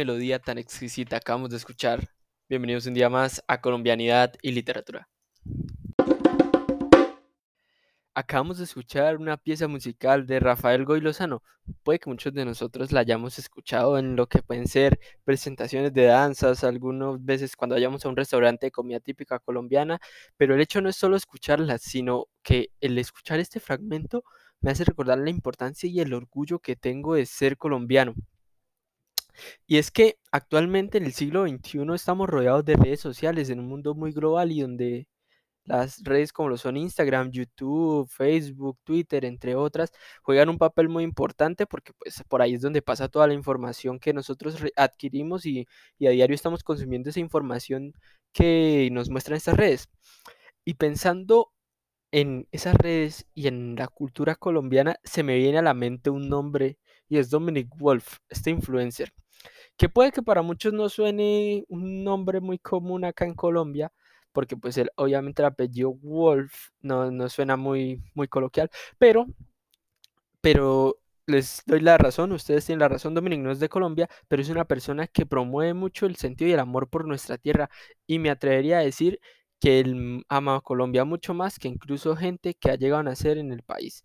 melodía tan exquisita acabamos de escuchar. Bienvenidos un día más a Colombianidad y Literatura. Acabamos de escuchar una pieza musical de Rafael Goy Lozano. Puede que muchos de nosotros la hayamos escuchado en lo que pueden ser presentaciones de danzas, algunas veces cuando vayamos a un restaurante de comida típica colombiana, pero el hecho no es solo escucharla, sino que el escuchar este fragmento me hace recordar la importancia y el orgullo que tengo de ser colombiano. Y es que actualmente en el siglo XXI estamos rodeados de redes sociales en un mundo muy global y donde las redes como lo son Instagram, YouTube, Facebook, Twitter, entre otras, juegan un papel muy importante porque pues por ahí es donde pasa toda la información que nosotros adquirimos y, y a diario estamos consumiendo esa información que nos muestran estas redes. Y pensando en esas redes y en la cultura colombiana, se me viene a la mente un nombre y es Dominic Wolf, este influencer, que puede que para muchos no suene un nombre muy común acá en Colombia, porque pues él, obviamente el apellido Wolf no, no suena muy, muy coloquial, pero, pero les doy la razón, ustedes tienen la razón, Dominic no es de Colombia, pero es una persona que promueve mucho el sentido y el amor por nuestra tierra, y me atrevería a decir que él ama a Colombia mucho más que incluso gente que ha llegado a nacer en el país.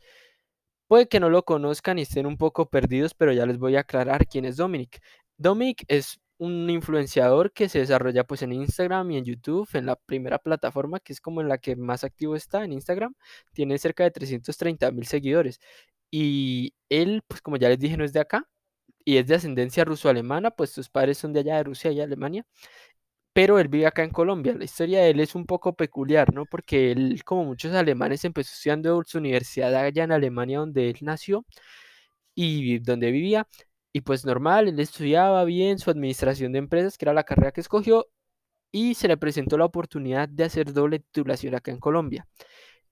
Puede que no lo conozcan y estén un poco perdidos, pero ya les voy a aclarar quién es Dominic. Dominic es un influenciador que se desarrolla pues en Instagram y en YouTube, en la primera plataforma que es como en la que más activo está, en Instagram, tiene cerca de 330 mil seguidores. Y él, pues como ya les dije, no es de acá y es de ascendencia ruso-alemana, pues sus padres son de allá de Rusia y Alemania pero él vive acá en Colombia. La historia de él es un poco peculiar, ¿no? Porque él, como muchos alemanes, empezó estudiando su universidad allá en Alemania, donde él nació y donde vivía. Y pues normal, él estudiaba bien su administración de empresas, que era la carrera que escogió, y se le presentó la oportunidad de hacer doble titulación acá en Colombia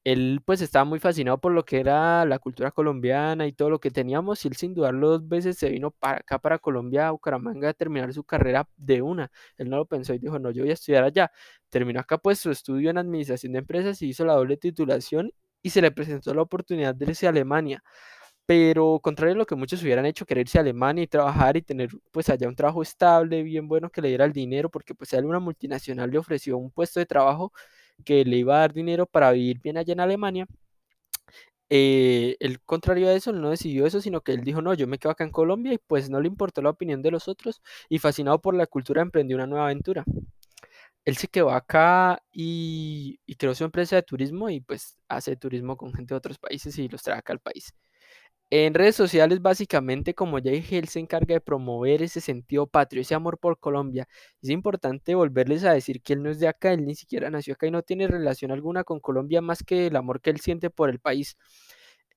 él pues estaba muy fascinado por lo que era la cultura colombiana y todo lo que teníamos y él sin dudarlo dos veces se vino para acá para Colombia, a Bucaramanga a terminar su carrera de una. Él no lo pensó y dijo, no, yo voy a estudiar allá. Terminó acá pues su estudio en administración de empresas y hizo la doble titulación y se le presentó la oportunidad de irse a Alemania. Pero contrario a lo que muchos hubieran hecho, querer irse a Alemania y trabajar y tener pues allá un trabajo estable, bien bueno, que le diera el dinero, porque pues a él una multinacional le ofreció un puesto de trabajo que le iba a dar dinero para vivir bien allá en Alemania. Eh, el contrario a eso, no decidió eso, sino que él dijo, no, yo me quedo acá en Colombia y pues no le importó la opinión de los otros y fascinado por la cultura emprendió una nueva aventura. Él se quedó acá y, y creó su empresa de turismo y pues hace turismo con gente de otros países y los trae acá al país. En redes sociales, básicamente, como ya dije, él se encarga de promover ese sentido patrio, ese amor por Colombia. Es importante volverles a decir que él no es de acá, él ni siquiera nació acá y no tiene relación alguna con Colombia más que el amor que él siente por el país.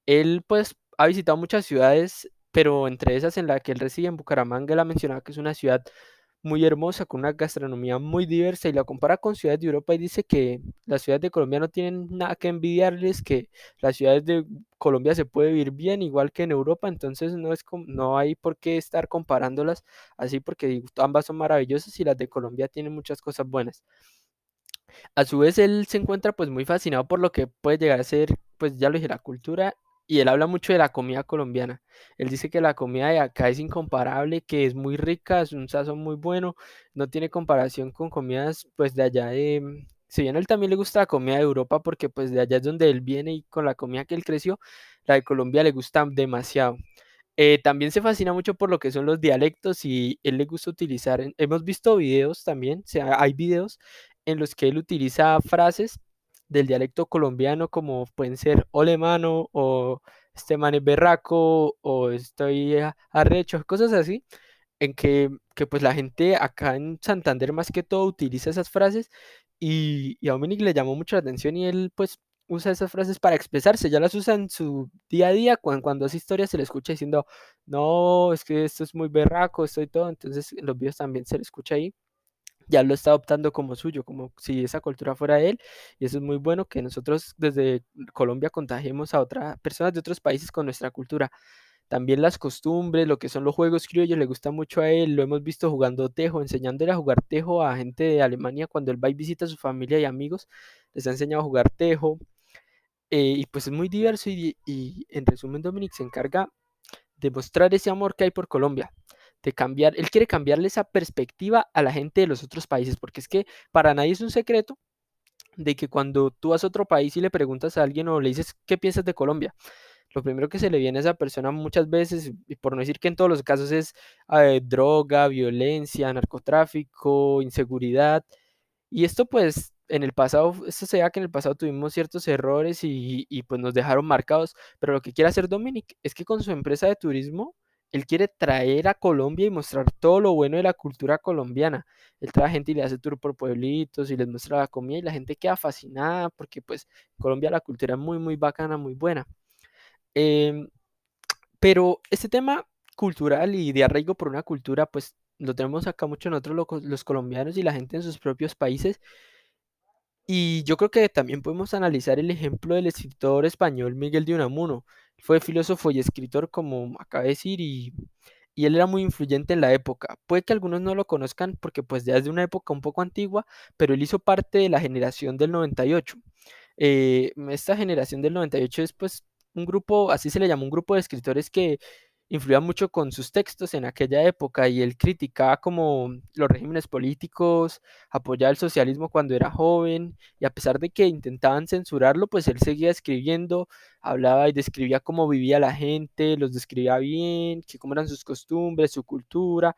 Él, pues, ha visitado muchas ciudades, pero entre esas en la que él reside, en Bucaramanga, él ha mencionado que es una ciudad muy hermosa, con una gastronomía muy diversa y la compara con ciudades de Europa y dice que las ciudades de Colombia no tienen nada que envidiarles, que las ciudades de Colombia se puede vivir bien igual que en Europa, entonces no, es no hay por qué estar comparándolas así porque ambas son maravillosas y las de Colombia tienen muchas cosas buenas. A su vez, él se encuentra pues muy fascinado por lo que puede llegar a ser, pues ya lo dije, la cultura y él habla mucho de la comida colombiana. Él dice que la comida de acá es incomparable, que es muy rica, es un sazón muy bueno, no tiene comparación con comidas pues de allá de... Mm, si bien él también le gusta la comida de Europa porque pues de allá es donde él viene y con la comida que él creció, la de Colombia le gusta demasiado. Eh, también se fascina mucho por lo que son los dialectos y él le gusta utilizar, hemos visto videos también, o sea, hay videos en los que él utiliza frases del dialecto colombiano, como pueden ser ole mano o este man es berraco o estoy arrecho, cosas así, en que, que, pues la gente acá en Santander más que todo utiliza esas frases y, y a Dominic le llamó mucho la atención y él pues usa esas frases para expresarse, ya las usa en su día a día, cuando, cuando hace historias se le escucha diciendo, no, es que esto es muy berraco, estoy todo, entonces en los videos también se le escucha ahí ya lo está adoptando como suyo, como si esa cultura fuera de él. Y eso es muy bueno que nosotros desde Colombia contagiemos a otras personas de otros países con nuestra cultura. También las costumbres, lo que son los juegos criollos, le gusta mucho a él. Lo hemos visto jugando tejo, enseñándole a jugar tejo a gente de Alemania cuando él va y visita a su familia y amigos. Les ha enseñado a jugar tejo. Eh, y pues es muy diverso y, y en resumen Dominic se encarga de mostrar ese amor que hay por Colombia de cambiar, él quiere cambiarle esa perspectiva a la gente de los otros países, porque es que para nadie es un secreto de que cuando tú vas a otro país y le preguntas a alguien o le dices, ¿qué piensas de Colombia? Lo primero que se le viene a esa persona muchas veces, y por no decir que en todos los casos es eh, droga, violencia, narcotráfico, inseguridad. Y esto pues en el pasado, esto se que en el pasado tuvimos ciertos errores y, y, pues nos dejaron marcados, pero lo que quiere hacer Dominic es que con su empresa de turismo, él quiere traer a Colombia y mostrar todo lo bueno de la cultura colombiana. Él trae gente y le hace tour por pueblitos y les muestra la comida y la gente queda fascinada porque pues Colombia la cultura es muy, muy bacana, muy buena. Em, pero este tema cultural y de arraigo por una cultura, pues lo tenemos acá mucho nosotros los, los colombianos y la gente en sus propios países. Y yo creo que también podemos analizar el ejemplo del escritor español Miguel de Unamuno. Fue filósofo y escritor, como acaba de decir, y, y él era muy influyente en la época. Puede que algunos no lo conozcan porque pues ya es de una época un poco antigua, pero él hizo parte de la generación del 98. Eh, esta generación del 98 es pues un grupo, así se le llama, un grupo de escritores que influía mucho con sus textos en aquella época y él criticaba como los regímenes políticos, apoyaba el socialismo cuando era joven y a pesar de que intentaban censurarlo, pues él seguía escribiendo, hablaba y describía cómo vivía la gente, los describía bien, que cómo eran sus costumbres, su cultura,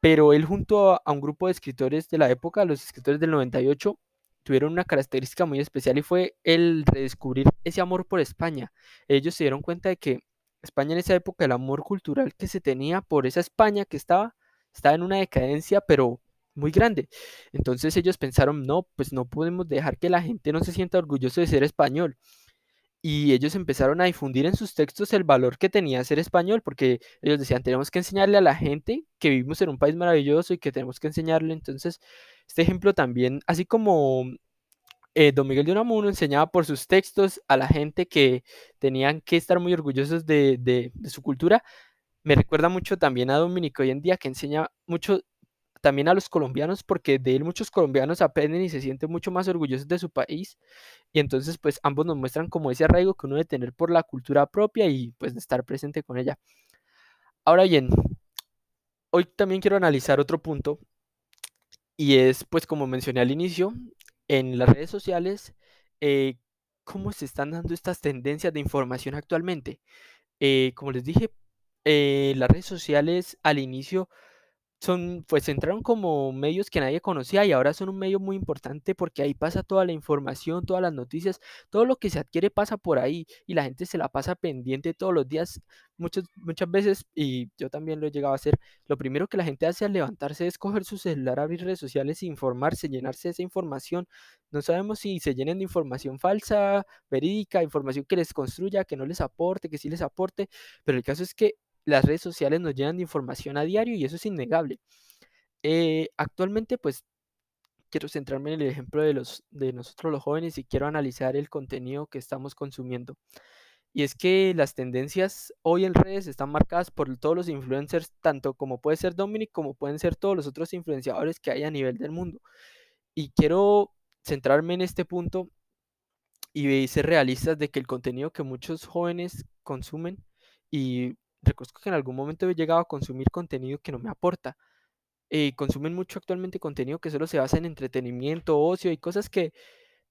pero él junto a, un grupo de escritores de la época, los escritores del 98, tuvieron una característica muy especial y fue el redescubrir ese amor por España. Ellos se dieron cuenta de que España en esa época, el amor cultural que se tenía por esa España que estaba, estaba en una decadencia, pero muy grande. Entonces ellos pensaron, no, pues no podemos dejar que la gente no se sienta orgulloso de ser español. Y ellos empezaron a difundir en sus textos el valor que tenía ser español, porque ellos decían, tenemos que enseñarle a la gente que vivimos en un país maravilloso y que tenemos que enseñarle. Entonces, este ejemplo también, así como eh, don Miguel de Unamuno enseñaba por sus textos a la gente que tenían que estar muy orgullosos de, de, su cultura. Me recuerda mucho también a Dominico hoy en día, que enseña mucho también a los colombianos, porque de él muchos colombianos aprenden y se sienten mucho más orgullosos de su país. Y entonces, pues ambos nos muestran como ese arraigo que uno debe tener por la cultura propia y pues de estar presente con ella. Ahora bien, hoy también quiero analizar otro punto y es, pues como mencioné al inicio, en las redes sociales, eh, cómo se están dando estas tendencias de información actualmente. Eh, como les dije, eh, las redes sociales al inicio son, pues entraron como medios que nadie conocía y ahora son un medio muy importante porque ahí pasa toda la información, todas las noticias, todo lo que se adquiere pasa por ahí y la gente se la pasa pendiente todos los días, muchas, muchas veces, y yo también lo he llegado a hacer, lo primero que la gente hace al levantarse es coger su celular, abrir redes sociales, informarse, llenarse de esa información. No sabemos si se llenen de información falsa, verídica, información que les construya, que no les aporte, que sí les aporte, pero el caso es que las redes sociales nos llenan de información a diario y eso es innegable. Eh, actualmente, pues, quiero centrarme en el ejemplo de, los, de nosotros los jóvenes y quiero analizar el contenido que estamos consumiendo. Y es que las tendencias hoy en redes están marcadas por todos los influencers, tanto como puede ser Dominic, como pueden ser todos los otros influenciadores que hay a nivel del mundo. Y quiero centrarme en este punto y ser realistas de que el contenido que muchos jóvenes consumen y reconozco que en algún momento he llegado a consumir contenido que no me aporta. Eh, consumen mucho actualmente contenido que solo se basa en entretenimiento, ocio y cosas que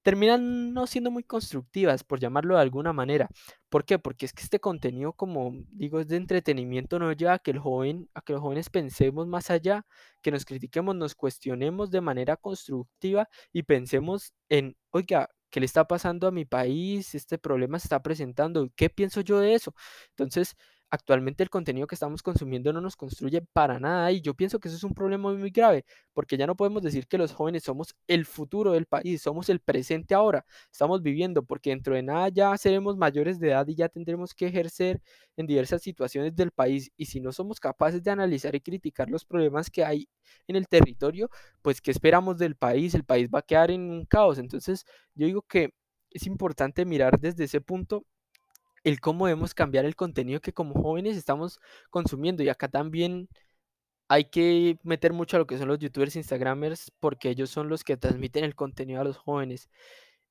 terminan no siendo muy constructivas, por llamarlo de alguna manera. ¿Por qué? Porque es que este contenido, como digo, es de entretenimiento, no lleva a que el joven, a que los jóvenes pensemos más allá, que nos critiquemos, nos cuestionemos de manera constructiva y pensemos en, oiga, ¿qué le está pasando a mi país? Este problema se está presentando, ¿qué pienso yo de eso? Entonces, actualmente el contenido que estamos consumiendo no nos construye para nada y yo pienso que eso es un problema muy, grave porque ya no podemos decir que los jóvenes somos el futuro del país, somos el presente ahora, estamos viviendo porque dentro de nada ya seremos mayores de edad y ya tendremos que ejercer en diversas situaciones del país y si no somos capaces de analizar y criticar los problemas que hay en el territorio, pues ¿qué esperamos del país? El país va a quedar en un caos, entonces yo digo que es importante mirar desde ese punto el cómo debemos cambiar el contenido que como jóvenes estamos consumiendo. Y acá también hay que meter mucho a lo que son los youtubers, instagramers, porque ellos son los que transmiten el contenido a los jóvenes.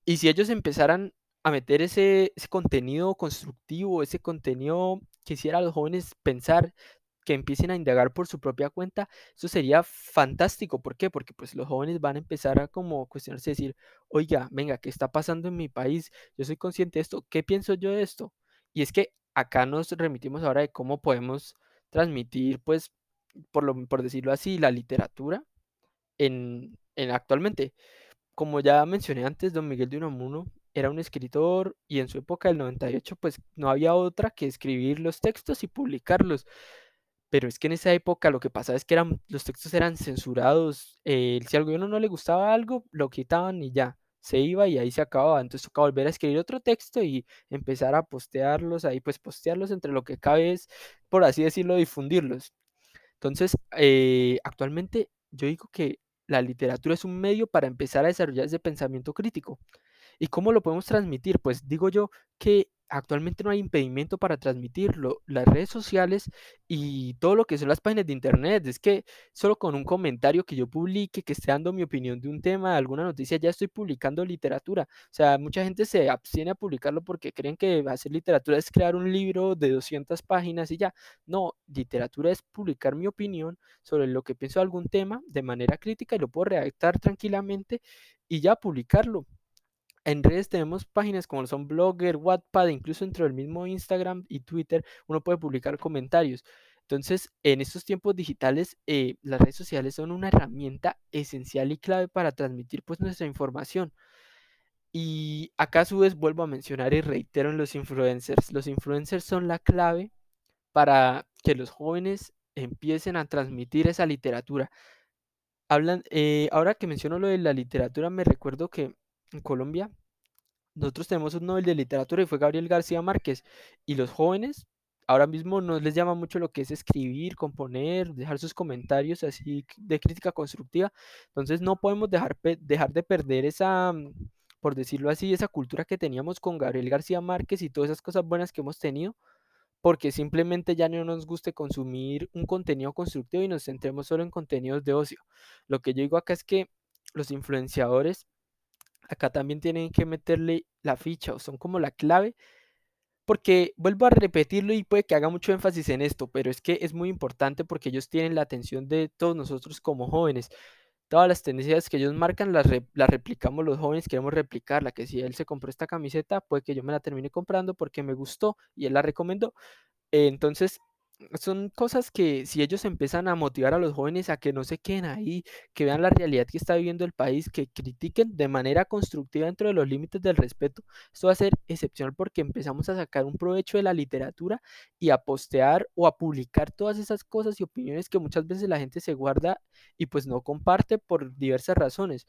Y si ellos empezaran a meter ese, contenido constructivo, ese contenido que hiciera a los jóvenes pensar, que empiecen a indagar por su propia cuenta, eso sería fantástico. ¿Por qué? Porque pues los jóvenes van a empezar a como cuestionarse, decir, oiga, venga, ¿qué está pasando en mi país? Yo soy consciente de esto, ¿qué pienso yo de esto? Y es que acá nos remitimos ahora de cómo podemos transmitir, pues, por, por decirlo así, la literatura en, en actualmente. Como ya mencioné antes, don Miguel de Unamuno era un escritor y en su época del 98 pues no había otra que escribir los textos y publicarlos. Pero es que en esa época lo que pasaba es que eran, los textos eran censurados. eh, si al gobierno no le gustaba algo, lo quitaban y ya, se iba y ahí se acababa. Entonces tocaba volver a escribir otro texto y empezar a postearlos ahí, pues postearlos entre lo que cabe es, por así decirlo, difundirlos. Entonces, eh, actualmente yo digo que la literatura es un medio para empezar a desarrollar ese pensamiento crítico. ¿Y cómo lo podemos transmitir? Pues digo yo que actualmente no hay impedimento para transmitirlo. Las redes sociales y todo lo que son las páginas de internet. Es que solo con un comentario que yo publique, que esté dando mi opinión de un tema, de alguna noticia, ya estoy publicando literatura. O sea, mucha gente se abstiene a publicarlo porque creen que hacer literatura es crear un libro de 200 páginas y ya. No, literatura es publicar mi opinión sobre lo que pienso de algún tema de manera crítica y lo puedo redactar tranquilamente y ya publicarlo. En redes tenemos páginas como son Blogger, Wattpad, incluso dentro del mismo Instagram y Twitter uno puede publicar comentarios. Entonces, en estos tiempos digitales, eh, las redes sociales son una herramienta esencial y clave para transmitir pues nuestra información. Y acá a su vez vuelvo a mencionar y reitero los influencers. Los influencers son la clave para que los jóvenes empiecen a transmitir esa literatura. Hablan, eh, ahora que menciono lo de la literatura, me recuerdo que en Colombia nosotros tenemos un Nobel de literatura y fue Gabriel García Márquez. Y los jóvenes ahora mismo no les llama mucho lo que es escribir, componer, dejar sus comentarios así de crítica constructiva. Entonces no podemos dejar, dejar de perder esa, por decirlo así, esa cultura que teníamos con Gabriel García Márquez y todas esas cosas buenas que hemos tenido, porque simplemente ya no nos guste consumir un contenido constructivo y nos centremos solo en contenidos de ocio. Lo que yo digo acá es que los influenciadores acá también tienen que meterle la ficha o son como la clave. Porque vuelvo a repetirlo y puede que haga mucho énfasis en esto, pero es que es muy importante porque ellos tienen la atención de todos nosotros como jóvenes. Todas las tendencias que ellos marcan las, las replicamos los jóvenes, queremos replicarla, que si él se compró esta camiseta, puede que yo me la termine comprando porque me gustó y él la recomendó. entonces, son cosas que si ellos empiezan a motivar a los jóvenes a que no se queden ahí, que vean la realidad que está viviendo el país, que critiquen de manera constructiva dentro de los límites del respeto, esto va a ser excepcional porque empezamos a sacar un provecho de la literatura y a postear o a publicar todas esas cosas y opiniones que muchas veces la gente se guarda y pues no comparte por diversas razones.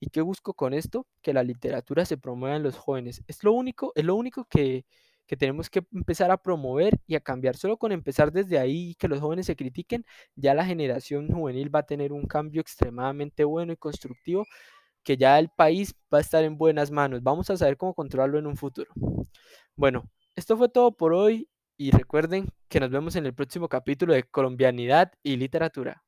¿Y qué busco con esto? Que la literatura se promueva en los jóvenes. Es lo único, es lo único que que tenemos que empezar a promover y a cambiar. Solo con empezar desde ahí y que los jóvenes se critiquen, ya la generación juvenil va a tener un cambio extremadamente bueno y constructivo que ya el país va a estar en buenas manos. Vamos a saber cómo controlarlo en un futuro. Bueno, esto fue todo por hoy y recuerden que nos vemos en el próximo capítulo de Colombianidad y Literatura.